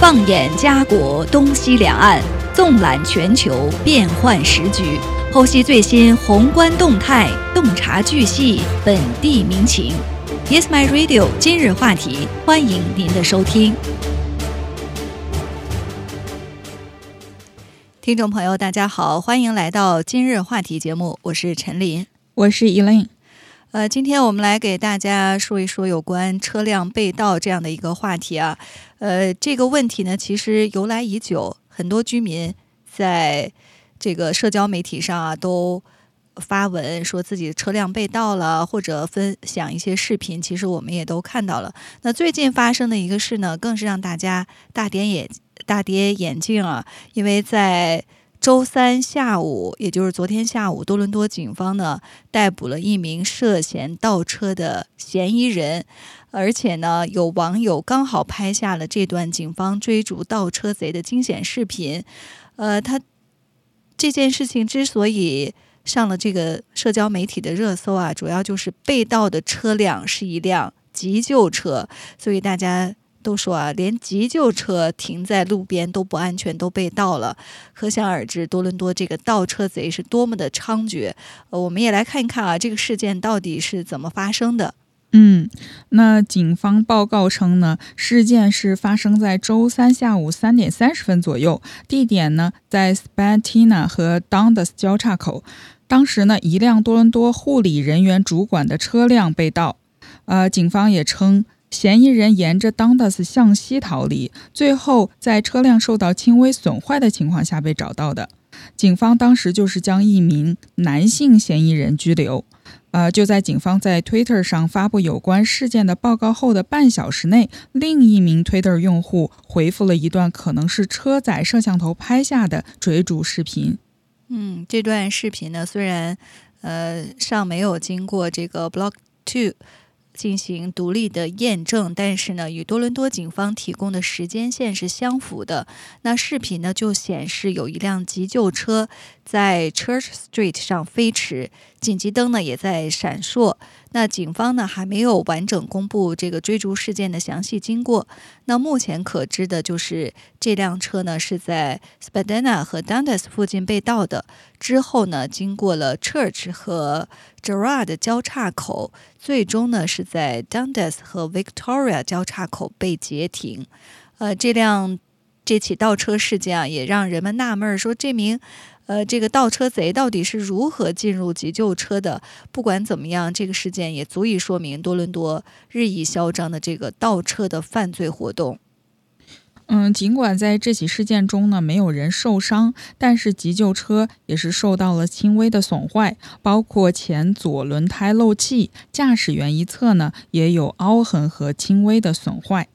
放眼家国东西两岸，纵览全球变幻时局，剖析最新宏观动态，洞察巨细本地民情。Yes, my radio。今日话题，欢迎您的收听。听众朋友，大家好，欢迎来到今日话题节目，我是陈琳，我是 Elaine。呃，今天我们来给大家说一说有关车辆被盗这样的一个话题啊。呃，这个问题呢，其实由来已久，很多居民在这个社交媒体上啊都发文说自己车辆被盗了，或者分享一些视频，其实我们也都看到了。那最近发生的一个事呢，更是让大家大跌眼大跌眼镜啊，因为在。周三下午，也就是昨天下午，多伦多警方呢逮捕了一名涉嫌盗车的嫌疑人，而且呢，有网友刚好拍下了这段警方追逐盗车贼的惊险视频。呃，他这件事情之所以上了这个社交媒体的热搜啊，主要就是被盗的车辆是一辆急救车，所以大家。都说啊，连急救车停在路边都不安全，都被盗了，可想而知，多伦多这个盗车贼是多么的猖獗。呃，我们也来看一看啊，这个事件到底是怎么发生的。嗯，那警方报告称呢，事件是发生在周三下午三点三十分左右，地点呢在 Spatina 和 Dundas 交叉口。当时呢，一辆多伦多护理人员主管的车辆被盗。呃，警方也称。嫌疑人沿着 Dundas 向西逃离，最后在车辆受到轻微损坏的情况下被找到的。警方当时就是将一名男性嫌疑人拘留。呃，就在警方在 Twitter 上发布有关事件的报告后的半小时内，另一名 Twitter 用户回复了一段可能是车载摄像头拍下的追逐视频。嗯，这段视频呢，虽然呃尚没有经过这个 Block Two。进行独立的验证，但是呢，与多伦多警方提供的时间线是相符的。那视频呢，就显示有一辆急救车在 Church Street 上飞驰，紧急灯呢也在闪烁。那警方呢还没有完整公布这个追逐事件的详细经过。那目前可知的就是这辆车呢是在 Spadina 和 Dundas 附近被盗的，之后呢经过了 Church 和 Gerard 交叉口，最终呢是在 Dundas 和 Victoria 交叉口被截停。呃，这辆这起倒车事件啊，也让人们纳闷儿，说这名。呃，这个倒车贼到底是如何进入急救车的？不管怎么样，这个事件也足以说明多伦多日益嚣张的这个倒车的犯罪活动。嗯，尽管在这起事件中呢没有人受伤，但是急救车也是受到了轻微的损坏，包括前左轮胎漏气，驾驶员一侧呢也有凹痕和轻微的损坏。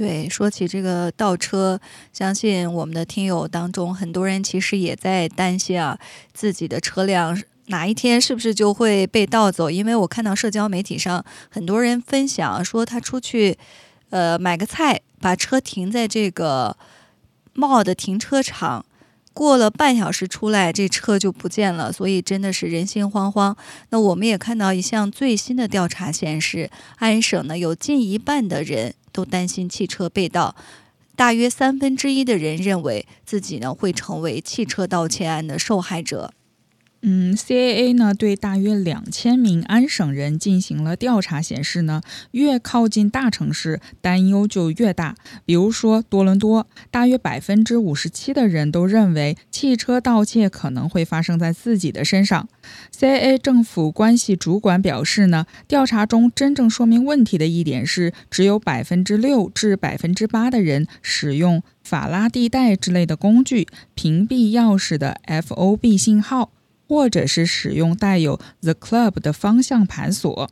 对，说起这个倒车，相信我们的听友当中很多人其实也在担心啊，自己的车辆哪一天是不是就会被盗走？因为我看到社交媒体上很多人分享说，他出去呃买个菜，把车停在这个 mall 的停车场，过了半小时出来，这车就不见了，所以真的是人心惶惶。那我们也看到一项最新的调查显示，安省呢有近一半的人。都担心汽车被盗，大约三分之一的人认为自己呢会成为汽车盗窃案的受害者。嗯，CAA 呢对大约两千名安省人进行了调查，显示呢，越靠近大城市，担忧就越大。比如说多伦多，大约百分之五十七的人都认为汽车盗窃可能会发生在自己的身上。CAA 政府关系主管表示呢，调查中真正说明问题的一点是，只有百分之六至百分之八的人使用法拉第带之类的工具屏蔽钥匙的 FOB 信号。或者是使用带有 The Club 的方向盘锁。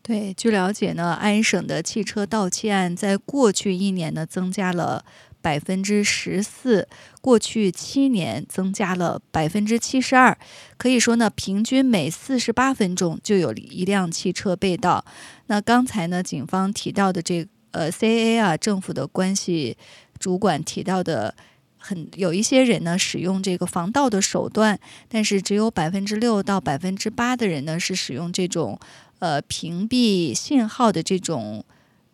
对，据了解呢，安省的汽车盗窃案在过去一年呢增加了百分之十四，过去七年增加了百分之七十二。可以说呢，平均每四十八分钟就有一辆汽车被盗。那刚才呢，警方提到的这呃 CAA 啊，政府的关系主管提到的。很有一些人呢，使用这个防盗的手段，但是只有百分之六到百分之八的人呢，是使用这种呃屏蔽信号的这种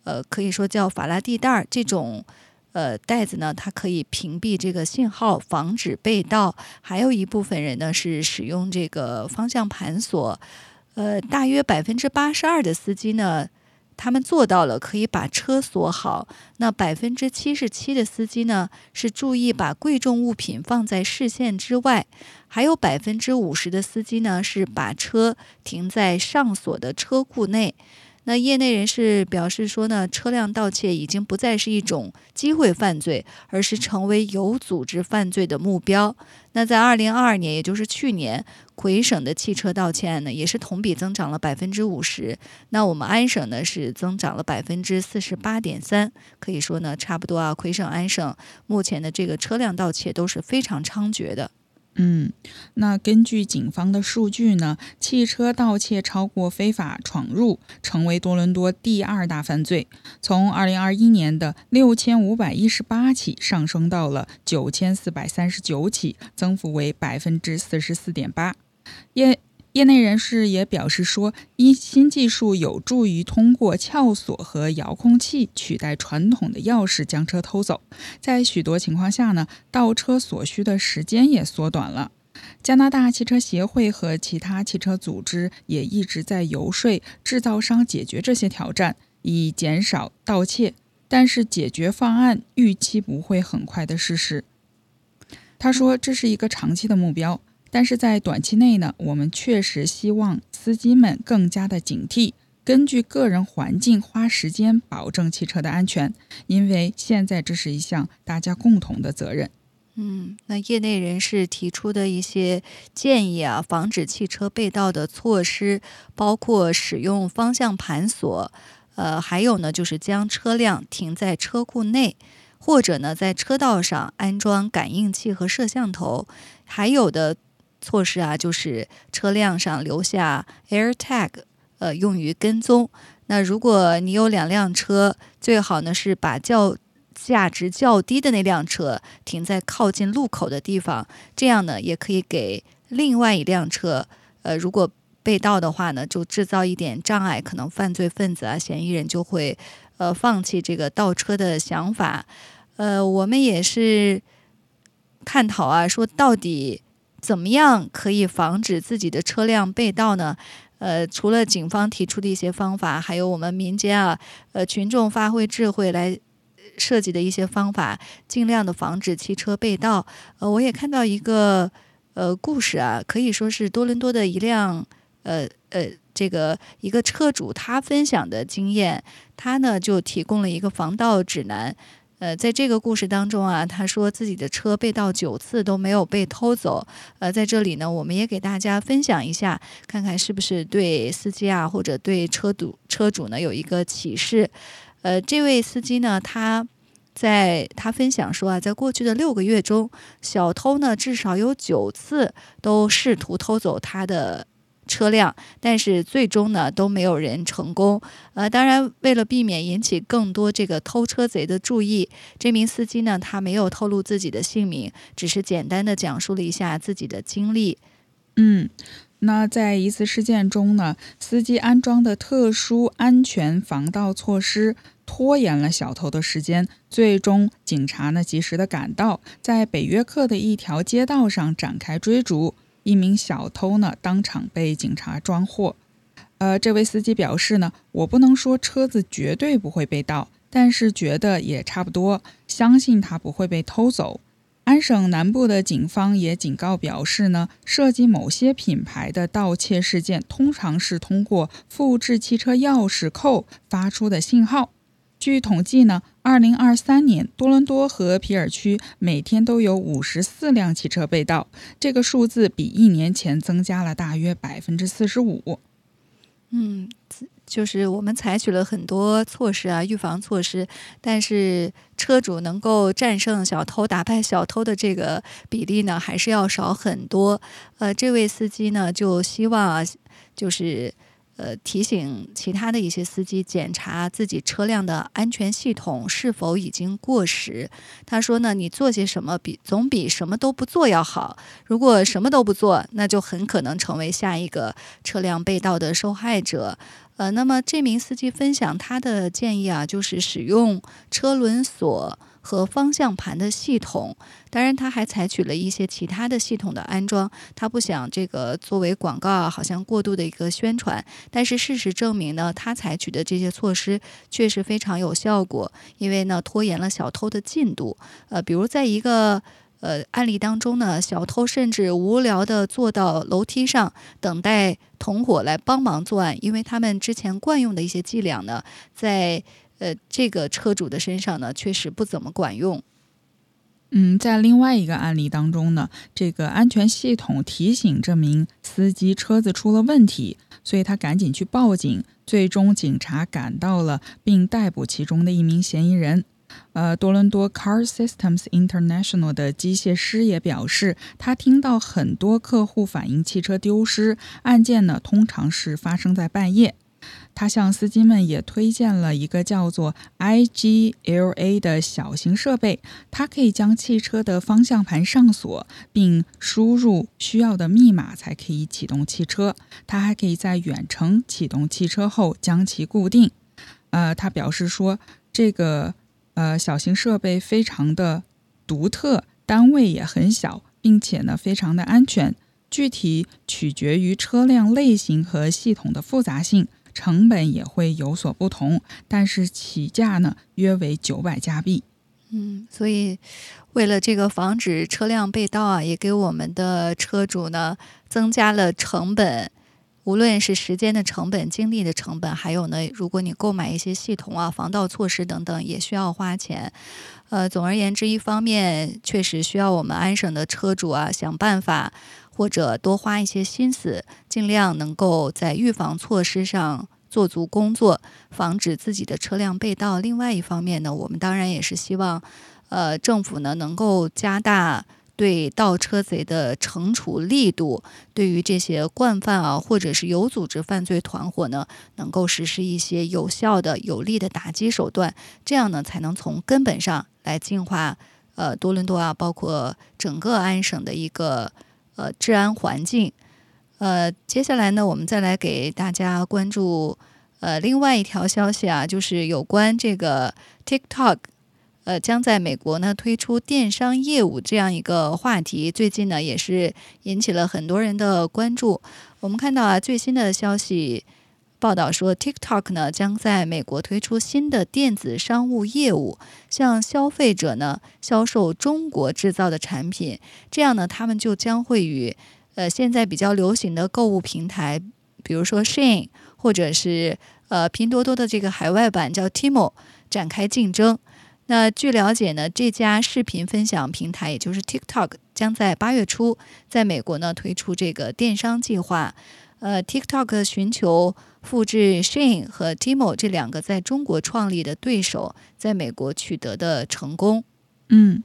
呃，可以说叫法拉第袋儿这种呃袋子呢，它可以屏蔽这个信号，防止被盗；还有一部分人呢是使用这个方向盘锁。呃，大约百分之八十二的司机呢。他们做到了，可以把车锁好。那百分之七十七的司机呢，是注意把贵重物品放在视线之外。还有百分之五十的司机呢，是把车停在上锁的车库内。那业内人士表示说呢，车辆盗窃已经不再是一种机会犯罪，而是成为有组织犯罪的目标。那在二零二二年，也就是去年，魁省的汽车盗窃案呢，也是同比增长了百分之五十。那我们安省呢，是增长了百分之四十八点三，可以说呢，差不多啊。魁省、安省目前的这个车辆盗窃都是非常猖獗的。嗯，那根据警方的数据呢，汽车盗窃超过非法闯入，成为多伦多第二大犯罪，从二零二一年的六千五百一十八起上升到了九千四百三十九起，增幅为百分之四十四点八。业业内人士也表示说，一新技术有助于通过撬锁和遥控器取代传统的钥匙将车偷走。在许多情况下呢，盗车所需的时间也缩短了。加拿大汽车协会和其他汽车组织也一直在游说制造商解决这些挑战，以减少盗窃。但是解决方案预期不会很快的实施。他说，这是一个长期的目标。但是在短期内呢，我们确实希望司机们更加的警惕，根据个人环境花时间保证汽车的安全，因为现在这是一项大家共同的责任。嗯，那业内人士提出的一些建议啊，防止汽车被盗的措施包括使用方向盘锁，呃，还有呢就是将车辆停在车库内。或者呢在车道上安装感应器和摄像头，还有的。措施啊，就是车辆上留下 Air Tag，呃，用于跟踪。那如果你有两辆车，最好呢是把较价值较低的那辆车停在靠近路口的地方，这样呢也可以给另外一辆车，呃，如果被盗的话呢，就制造一点障碍，可能犯罪分子啊、嫌疑人就会呃放弃这个盗车的想法。呃，我们也是探讨啊，说到底。怎么样可以防止自己的车辆被盗呢？呃，除了警方提出的一些方法，还有我们民间啊，呃，群众发挥智慧来设计的一些方法，尽量的防止汽车被盗。呃，我也看到一个呃故事啊，可以说是多伦多的一辆呃呃这个一个车主他分享的经验，他呢就提供了一个防盗指南。呃，在这个故事当中啊，他说自己的车被盗九次都没有被偷走。呃，在这里呢，我们也给大家分享一下，看看是不是对司机啊或者对车主车主呢有一个启示。呃，这位司机呢，他在他分享说啊，在过去的六个月中，小偷呢至少有九次都试图偷走他的。车辆，但是最终呢都没有人成功。呃，当然，为了避免引起更多这个偷车贼的注意，这名司机呢他没有透露自己的姓名，只是简单的讲述了一下自己的经历。嗯，那在一次事件中呢，司机安装的特殊安全防盗措施拖延了小偷的时间，最终警察呢及时的赶到，在北约克的一条街道上展开追逐。一名小偷呢，当场被警察抓获。呃，这位司机表示呢，我不能说车子绝对不会被盗，但是觉得也差不多，相信他不会被偷走。安省南部的警方也警告表示呢，涉及某些品牌的盗窃事件，通常是通过复制汽车钥匙扣发出的信号。据统计呢，二零二三年多伦多和皮尔区每天都有五十四辆汽车被盗，这个数字比一年前增加了大约百分之四十五。嗯，就是我们采取了很多措施啊，预防措施，但是车主能够战胜小偷、打败小偷的这个比例呢，还是要少很多。呃，这位司机呢，就希望啊，就是。呃，提醒其他的一些司机检查自己车辆的安全系统是否已经过时。他说呢，你做些什么比总比什么都不做要好。如果什么都不做，那就很可能成为下一个车辆被盗的受害者。呃，那么这名司机分享他的建议啊，就是使用车轮锁。和方向盘的系统。当然，他还采取了一些其他的系统的安装。他不想这个作为广告啊，好像过度的一个宣传。但是事实证明呢，他采取的这些措施确实非常有效果，因为呢拖延了小偷的进度。呃，比如在一个。呃，案例当中呢，小偷甚至无聊地坐到楼梯上等待同伙来帮忙作案，因为他们之前惯用的一些伎俩呢，在呃这个车主的身上呢，确实不怎么管用。嗯，在另外一个案例当中呢，这个安全系统提醒这名司机车子出了问题，所以他赶紧去报警，最终警察赶到了，并逮捕其中的一名嫌疑人。呃，多伦多 Car Systems International 的机械师也表示，他听到很多客户反映汽车丢失案件呢，通常是发生在半夜。他向司机们也推荐了一个叫做 IGLA 的小型设备，它可以将汽车的方向盘上锁，并输入需要的密码才可以启动汽车。它还可以在远程启动汽车后将其固定。呃，他表示说这个。呃，小型设备非常的独特，单位也很小，并且呢非常的安全。具体取决于车辆类型和系统的复杂性，成本也会有所不同。但是起价呢约为九百加币。嗯，所以为了这个防止车辆被盗啊，也给我们的车主呢增加了成本。无论是时间的成本、精力的成本，还有呢，如果你购买一些系统啊、防盗措施等等，也需要花钱。呃，总而言之，一方面确实需要我们安省的车主啊想办法，或者多花一些心思，尽量能够在预防措施上做足工作，防止自己的车辆被盗。另外一方面呢，我们当然也是希望，呃，政府呢能够加大。对盗车贼的惩处力度，对于这些惯犯啊，或者是有组织犯罪团伙呢，能够实施一些有效的、有力的打击手段，这样呢，才能从根本上来净化呃多伦多啊，包括整个安省的一个呃治安环境。呃，接下来呢，我们再来给大家关注呃另外一条消息啊，就是有关这个 TikTok。呃，将在美国呢推出电商业务这样一个话题，最近呢也是引起了很多人的关注。我们看到啊，最新的消息报道说，TikTok 呢将在美国推出新的电子商务业务，向消费者呢销售中国制造的产品。这样呢，他们就将会与呃现在比较流行的购物平台，比如说 Shein 或者是呃拼多多的这个海外版叫 Timo 展开竞争。那据了解呢，这家视频分享平台，也就是 TikTok，将在八月初在美国呢推出这个电商计划。呃，TikTok 寻求复制 Shein 和 Timo 这两个在中国创立的对手在美国取得的成功。嗯，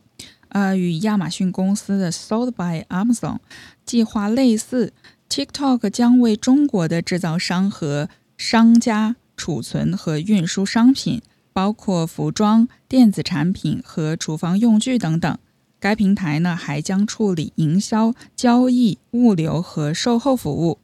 呃，与亚马逊公司的 Sold by Amazon 计划类似，TikTok 将为中国的制造商和商家储存和运输商品。包括服装、电子产品和厨房用具等等。该平台呢还将处理营销、交易、物流和售后服务。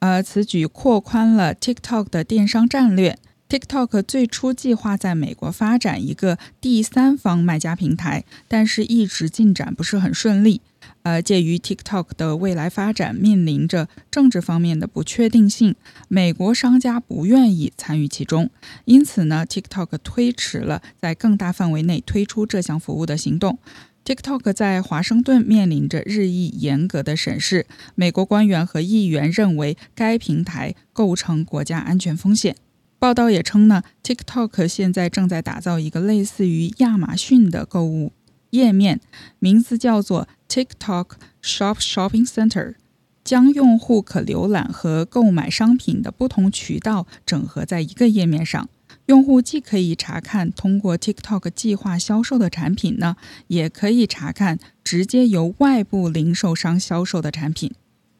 呃，此举扩宽了 TikTok 的电商战略。TikTok 最初计划在美国发展一个第三方卖家平台，但是一直进展不是很顺利。呃，介于 TikTok 的未来发展面临着政治方面的不确定性，美国商家不愿意参与其中，因此呢，TikTok 推迟了在更大范围内推出这项服务的行动。TikTok 在华盛顿面临着日益严格的审视，美国官员和议员认为该平台构成国家安全风险。报道也称呢，TikTok 现在正在打造一个类似于亚马逊的购物页面，名字叫做。TikTok Shop Shopping Center 将用户可浏览和购买商品的不同渠道整合在一个页面上。用户既可以查看通过 TikTok 计划销售的产品呢，也可以查看直接由外部零售商销售的产品。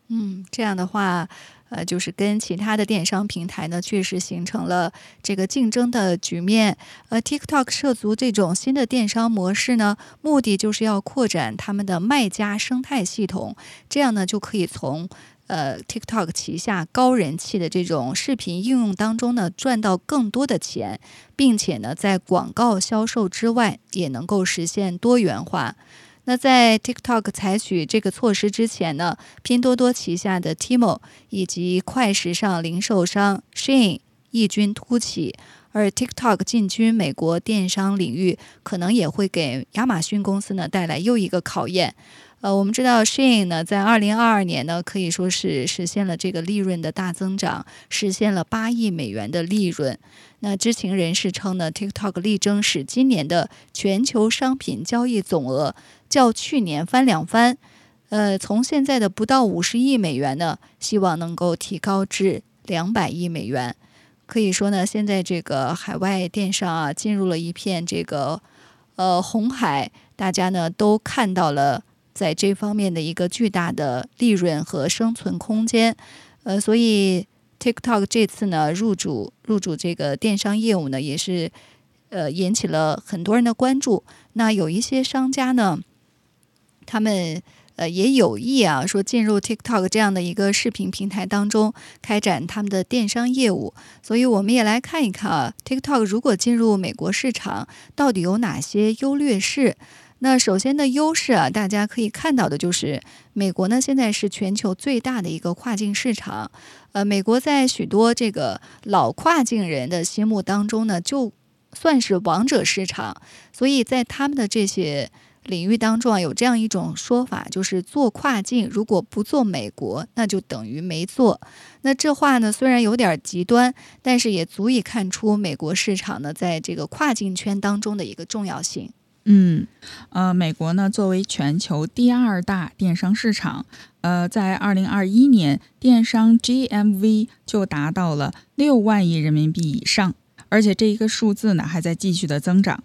嗯，这样的话。呃，就是跟其他的电商平台呢，确实形成了这个竞争的局面。呃，TikTok 涉足这种新的电商模式呢，目的就是要扩展他们的卖家生态系统，这样呢就可以从呃 TikTok 旗下高人气的这种视频应用当中呢，赚到更多的钱，并且呢，在广告销售之外，也能够实现多元化。那在 TikTok 采取这个措施之前呢，拼多多旗下的 Tmall 以及快时尚零售商 Shein 异军突起，而 TikTok 进军美国电商领域，可能也会给亚马逊公司呢带来又一个考验。呃，我们知道 Shein 呢，在二零二二年呢，可以说是实现了这个利润的大增长，实现了八亿美元的利润。那知情人士称呢，TikTok 力争使今年的全球商品交易总额较去年翻两番，呃，从现在的不到五十亿美元呢，希望能够提高至两百亿美元。可以说呢，现在这个海外电商啊，进入了一片这个呃红海，大家呢都看到了。在这方面的一个巨大的利润和生存空间，呃，所以 TikTok 这次呢入主入主这个电商业务呢，也是呃引起了很多人的关注。那有一些商家呢，他们呃也有意啊，说进入 TikTok 这样的一个视频平台当中开展他们的电商业务。所以我们也来看一看啊，TikTok 如果进入美国市场，到底有哪些优劣势？那首先的优势啊，大家可以看到的就是，美国呢现在是全球最大的一个跨境市场。呃，美国在许多这个老跨境人的心目当中呢，就算是王者市场。所以在他们的这些领域当中啊，有这样一种说法，就是做跨境如果不做美国，那就等于没做。那这话呢虽然有点极端，但是也足以看出美国市场呢在这个跨境圈当中的一个重要性。嗯，呃，美国呢作为全球第二大电商市场，呃，在二零二一年电商 GMV 就达到了六万亿人民币以上，而且这一个数字呢还在继续的增长。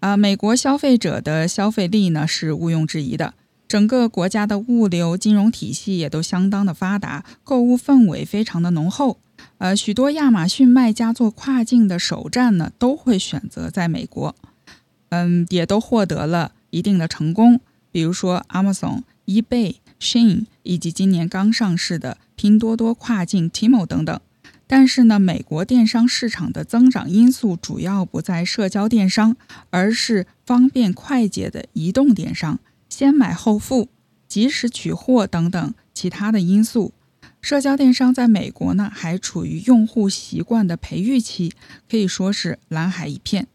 啊，美国消费者的消费力呢是毋庸置疑的，整个国家的物流金融体系也都相当的发达，购物氛围非常的浓厚。呃，许多亚马逊卖家做跨境的首站呢都会选择在美国。嗯，也都获得了一定的成功，比如说 Amazon、eBay、Shein 以及今年刚上市的拼多多跨境 TMO 等等。但是呢，美国电商市场的增长因素主要不在社交电商，而是方便快捷的移动电商，先买后付、及时取货等等其他的因素。社交电商在美国呢，还处于用户习惯的培育期，可以说是蓝海一片。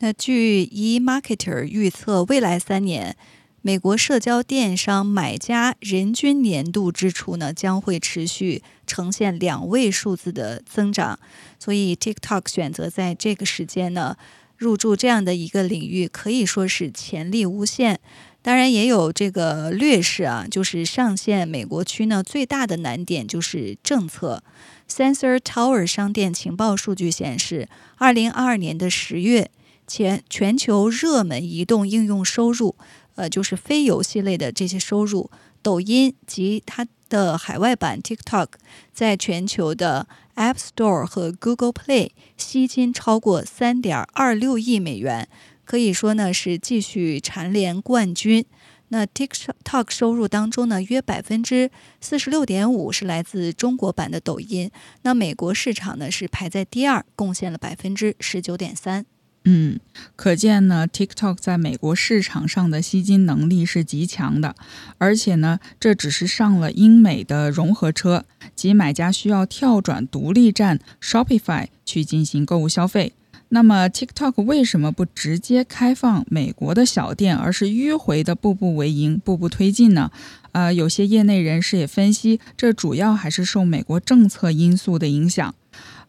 那据 eMarketer 预测，未来三年，美国社交电商买家人均年度支出呢将会持续呈现两位数字的增长。所以，TikTok 选择在这个时间呢入驻这样的一个领域，可以说是潜力无限。当然，也有这个劣势啊，就是上线美国区呢最大的难点就是政策。Sensor Tower 商店情报数据显示，二零二二年的十月。全全球热门移动应用收入，呃，就是非游戏类的这些收入，抖音及它的海外版 TikTok，在全球的 App Store 和 Google Play 吸金超过三点二六亿美元，可以说呢是继续蝉联冠军。那 TikTok 收入当中呢，约百分之四十六点五是来自中国版的抖音，那美国市场呢是排在第二，贡献了百分之十九点三。嗯，可见呢，TikTok 在美国市场上的吸金能力是极强的，而且呢，这只是上了英美的融合车，即买家需要跳转独立站 Shopify 去进行购物消费。那么，TikTok 为什么不直接开放美国的小店，而是迂回的步步为营、步步推进呢？呃，有些业内人士也分析，这主要还是受美国政策因素的影响。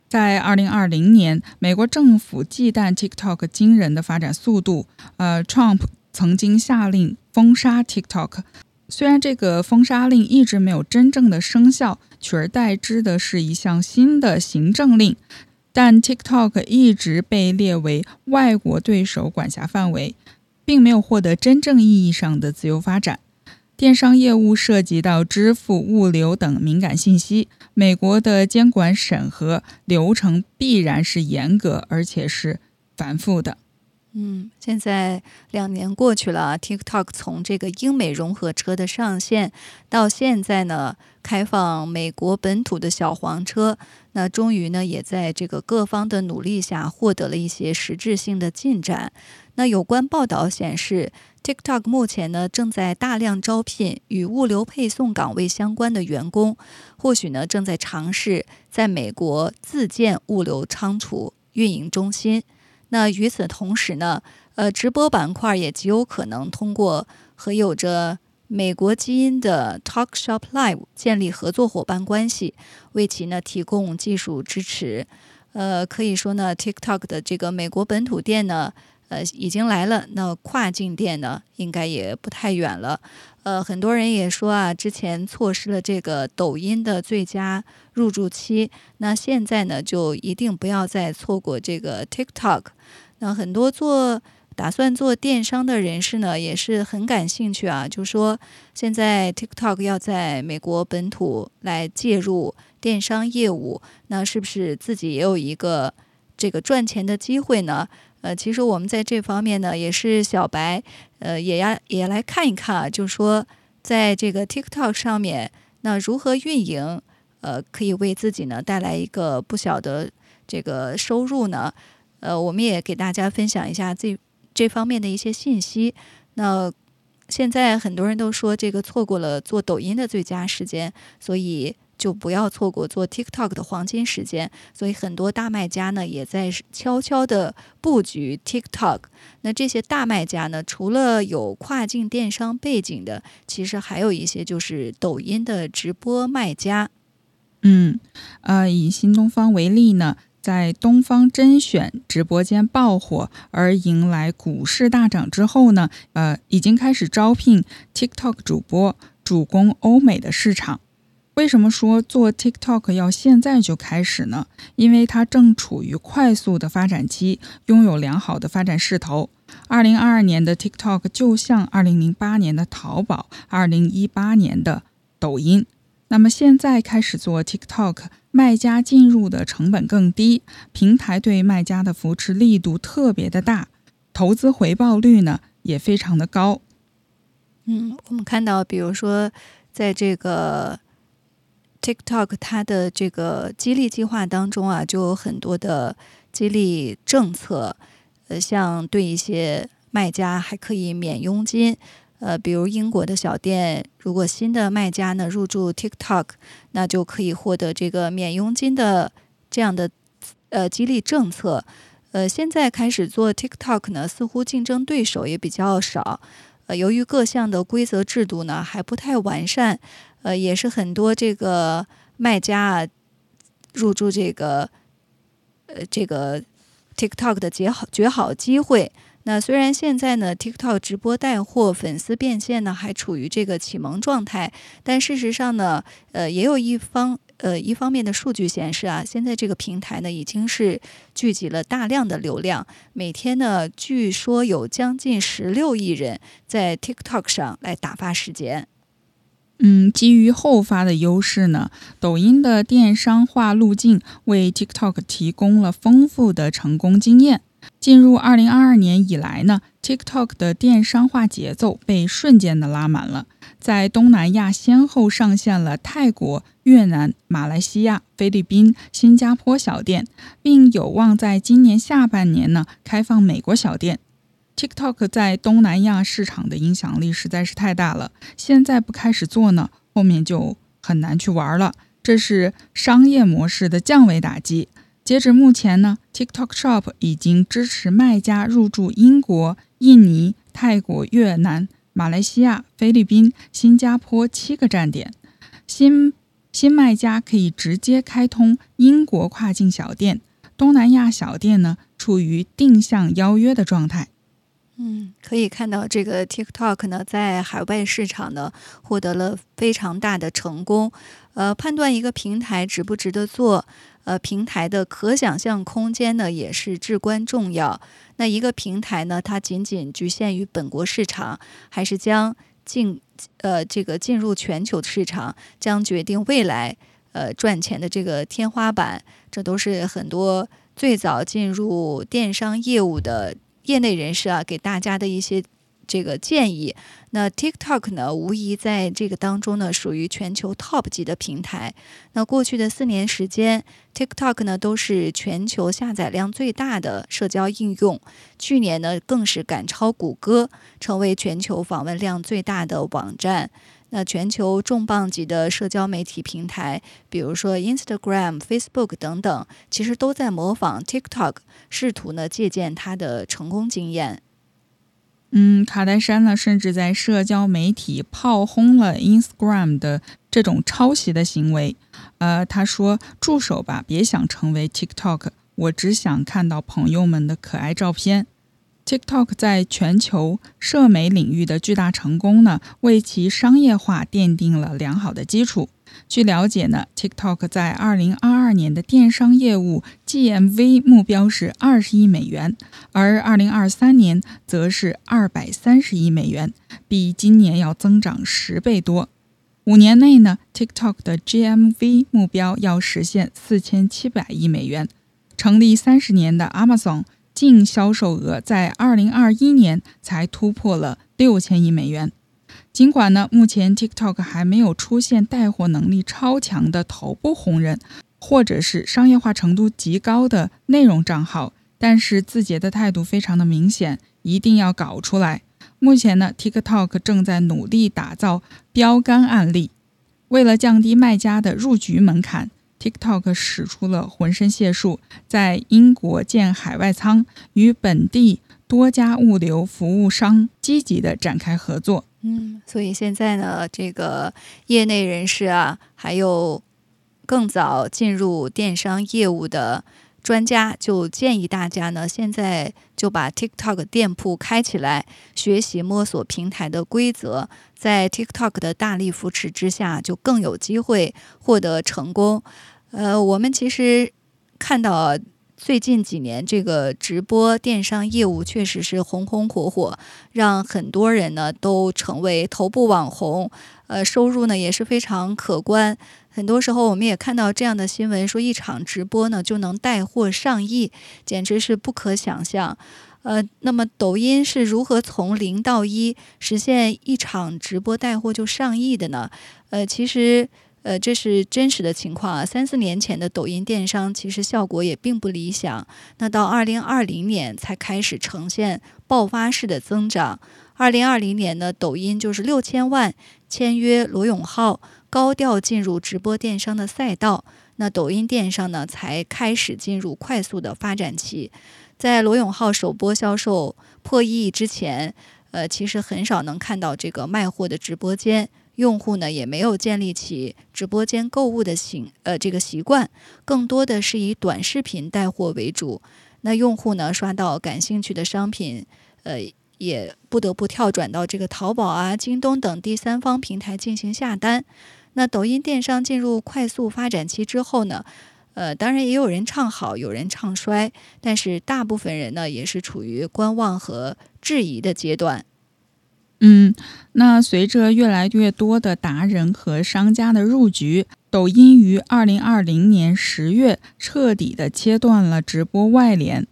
在二零二零年，美国政府忌惮 TikTok 惊人的发展速度，呃，Trump 曾经下令封杀 TikTok。虽然这个封杀令一直没有真正的生效，取而代之的是一项新的行政令，但 TikTok 一直被列为外国对手管辖范围，并没有获得真正意义上的自由发展。电商业务涉及到支付、物流等敏感信息，美国的监管审核流程必然是严格而且是繁复的。嗯，现在两年过去了，TikTok 从这个英美融合车的上线到现在呢，开放美国本土的小黄车，那终于呢，也在这个各方的努力下获得了一些实质性的进展。那有关报道显示，TikTok 目前呢正在大量招聘与物流配送岗位相关的员工，或许呢正在尝试在美国自建物流仓储运营中心。那与此同时呢，呃，直播板块也极有可能通过和有着美国基因的 Talk Shop Live 建立合作伙伴关系，为其呢提供技术支持。呃，可以说呢，TikTok 的这个美国本土店呢，呃，已经来了。那跨境店呢，应该也不太远了。呃，很多人也说啊，之前错失了这个抖音的最佳入驻期，那现在呢，就一定不要再错过这个 TikTok。那很多做打算做电商的人士呢，也是很感兴趣啊，就说现在 TikTok 要在美国本土来介入电商业务，那是不是自己也有一个这个赚钱的机会呢？呃，其实我们在这方面呢，也是小白，呃，也要也来看一看啊，就说在这个 TikTok 上面，那如何运营，呃，可以为自己呢带来一个不小的这个收入呢？呃，我们也给大家分享一下这这方面的一些信息。那现在很多人都说这个错过了做抖音的最佳时间，所以。就不要错过做 TikTok 的黄金时间，所以很多大卖家呢也在悄悄的布局 TikTok。那这些大卖家呢，除了有跨境电商背景的，其实还有一些就是抖音的直播卖家。嗯，呃，以新东方为例呢，在东方甄选直播间爆火而迎来股市大涨之后呢，呃，已经开始招聘 TikTok 主播，主攻欧美的市场。为什么说做 TikTok 要现在就开始呢？因为它正处于快速的发展期，拥有良好的发展势头。二零二二年的 TikTok 就像二零零八年的淘宝，二零一八年的抖音。那么现在开始做 TikTok，卖家进入的成本更低，平台对卖家的扶持力度特别的大，投资回报率呢也非常的高。嗯，我们看到，比如说在这个。TikTok 它的这个激励计划当中啊，就有很多的激励政策，呃，像对一些卖家还可以免佣金，呃，比如英国的小店，如果新的卖家呢入驻 TikTok，那就可以获得这个免佣金的这样的呃激励政策。呃，现在开始做 TikTok 呢，似乎竞争对手也比较少，呃，由于各项的规则制度呢还不太完善。呃，也是很多这个卖家啊入驻这个呃这个 TikTok 的绝好绝好机会。那虽然现在呢，TikTok 直播带货、粉丝变现呢还处于这个启蒙状态，但事实上呢，呃，也有一方呃一方面的数据显示啊，现在这个平台呢已经是聚集了大量的流量，每天呢据说有将近十六亿人在 TikTok 上来打发时间。嗯，基于后发的优势呢，抖音的电商化路径为 TikTok 提供了丰富的成功经验。进入二零二二年以来呢，TikTok 的电商化节奏被瞬间的拉满了，在东南亚先后上线了泰国、越南、马来西亚、菲律宾、新加坡小店，并有望在今年下半年呢开放美国小店。TikTok 在东南亚市场的影响力实在是太大了，现在不开始做呢，后面就很难去玩了。这是商业模式的降维打击。截止目前呢，TikTok Shop 已经支持卖家入驻英国、印尼、泰国、越南、马来西亚、菲律宾、新加坡七个站点。新新卖家可以直接开通英国跨境小店，东南亚小店呢处于定向邀约的状态。嗯，可以看到这个 TikTok 呢，在海外市场呢获得了非常大的成功。呃，判断一个平台值不值得做，呃，平台的可想象空间呢也是至关重要。那一个平台呢，它仅仅局限于本国市场，还是将进呃这个进入全球市场，将决定未来呃赚钱的这个天花板。这都是很多最早进入电商业务的。业内人士啊给大家的一些。这个建议，那 TikTok 呢，无疑在这个当中呢，属于全球 top 级的平台。那过去的四年时间，TikTok 呢都是全球下载量最大的社交应用。去年呢，更是赶超谷歌，成为全球访问量最大的网站。那全球重磅级的社交媒体平台，比如说 Instagram、Facebook 等等，其实都在模仿 TikTok，试图呢借鉴他的成功经验。嗯，卡戴珊呢，甚至在社交媒体炮轰了 Instagram 的这种抄袭的行为。呃，他说：“住手吧，别想成为 TikTok，我只想看到朋友们的可爱照片。” TikTok 在全球社媒领域的巨大成功呢，为其商业化奠定了良好的基础。据了解呢，TikTok 在2022年的电商业务 GMV 目标是20亿美元，而2023年则是230亿美元，比今年要增长十倍多。五年内呢，TikTok 的 GMV 目标要实现4700亿美元。成立三十年的 Amazon 净销售额在2021年才突破了6000亿美元。尽管呢，目前 TikTok 还没有出现带货能力超强的头部红人，或者是商业化程度极高的内容账号，但是字节的态度非常的明显，一定要搞出来。目前呢，TikTok 正在努力打造标杆案例，为了降低卖家的入局门槛，TikTok 使出了浑身解数，在英国建海外仓，与本地多家物流服务商积极的展开合作。嗯，所以现在呢，这个业内人士啊，还有更早进入电商业务的专家，就建议大家呢，现在就把 TikTok 店铺开起来，学习摸索平台的规则，在 TikTok 的大力扶持之下，就更有机会获得成功。呃，我们其实看到。最近几年，这个直播电商业务确实是红红火火，让很多人呢都成为头部网红，呃，收入呢也是非常可观。很多时候，我们也看到这样的新闻，说一场直播呢就能带货上亿，简直是不可想象。呃，那么抖音是如何从零到一实现一场直播带货就上亿的呢？呃，其实。呃，这是真实的情况啊。三四年前的抖音电商其实效果也并不理想，那到二零二零年才开始呈现爆发式的增长。二零二零年呢，抖音就是六千万签约罗永浩，高调进入直播电商的赛道。那抖音电商呢，才开始进入快速的发展期。在罗永浩首播销售破亿之前，呃，其实很少能看到这个卖货的直播间。用户呢也没有建立起直播间购物的习呃这个习惯，更多的是以短视频带货为主。那用户呢刷到感兴趣的商品，呃也不得不跳转到这个淘宝啊、京东等第三方平台进行下单。那抖音电商进入快速发展期之后呢，呃当然也有人唱好，有人唱衰，但是大部分人呢也是处于观望和质疑的阶段。嗯，那随着越来越多的达人和商家的入局，抖音于二零二零年十月彻底的切断了直播外联。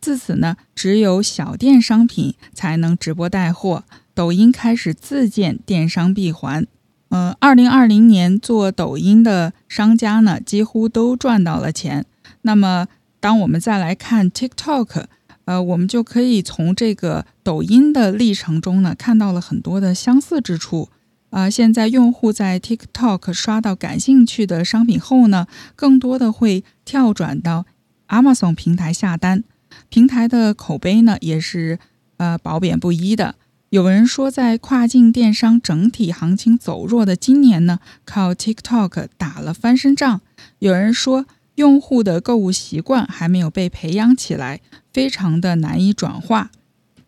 自此呢，只有小店商品才能直播带货。抖音开始自建电商闭环。呃，二零二零年做抖音的商家呢，几乎都赚到了钱。那么，当我们再来看 TikTok。呃，我们就可以从这个抖音的历程中呢，看到了很多的相似之处。啊，现在用户在 TikTok 刷到感兴趣的商品后呢，更多的会跳转到 Amazon 平台下单。平台的口碑呢，也是呃褒贬不一的。有人说，在跨境电商整体行情走弱的今年呢，靠 TikTok 打了翻身仗。有人说。用户的购物习惯还没有被培养起来，非常的难以转化。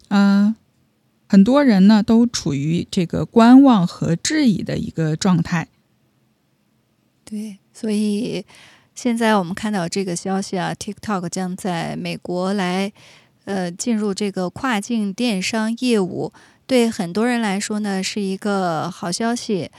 嗯，很多人呢都处于这个观望和质疑的一个状态。对，所以现在我们看到这个消息啊，TikTok 将在美国来呃进入这个跨境电商业务，对很多人来说呢是一个好消息。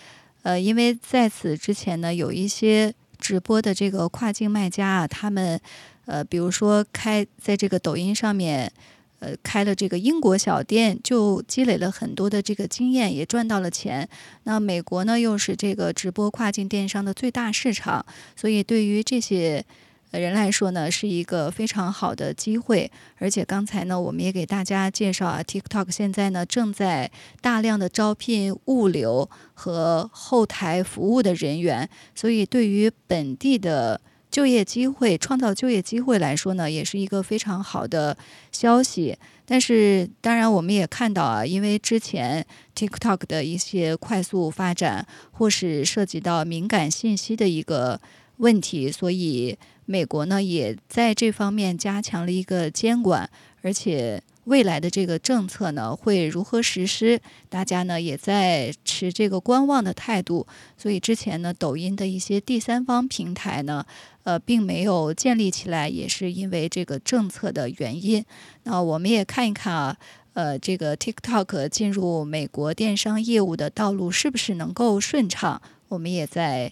呃，因为在此之前呢有一些。直播的这个跨境卖家啊，他们，呃，比如说开在这个抖音上面，呃开了这个英国小店，就积累了很多的这个经验，也赚到了钱。那美国呢，又是这个直播跨境电商的最大市场，所以对于这些人来说呢，是一个非常好的机会。而且刚才呢，我们也给大家介绍啊，TikTok 现在呢正在大量的招聘物流和后台服务的人员，所以对于本地的。就业机会，创造就业机会来说呢，也是一个非常好的消息。但是，当然我们也看到啊，因为之前 TikTok 的一些快速发展，或是涉及到敏感信息的一个问题，所以美国呢也在这方面加强了一个监管，而且。未来的这个政策呢，会如何实施？大家呢也在持这个观望的态度。所以之前呢，抖音的一些第三方平台呢，呃，并没有建立起来，也是因为这个政策的原因。那我们也看一看啊，呃，这个 TikTok 进入美国电商业务的道路是不是能够顺畅？我们也在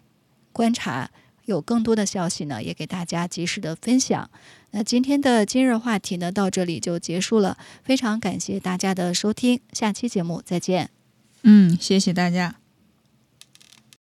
观察。有更多的消息呢，也给大家及时的分享。那今天的今日话题呢，到这里就结束了。非常感谢大家的收听，下期节目再见。嗯，谢谢大家。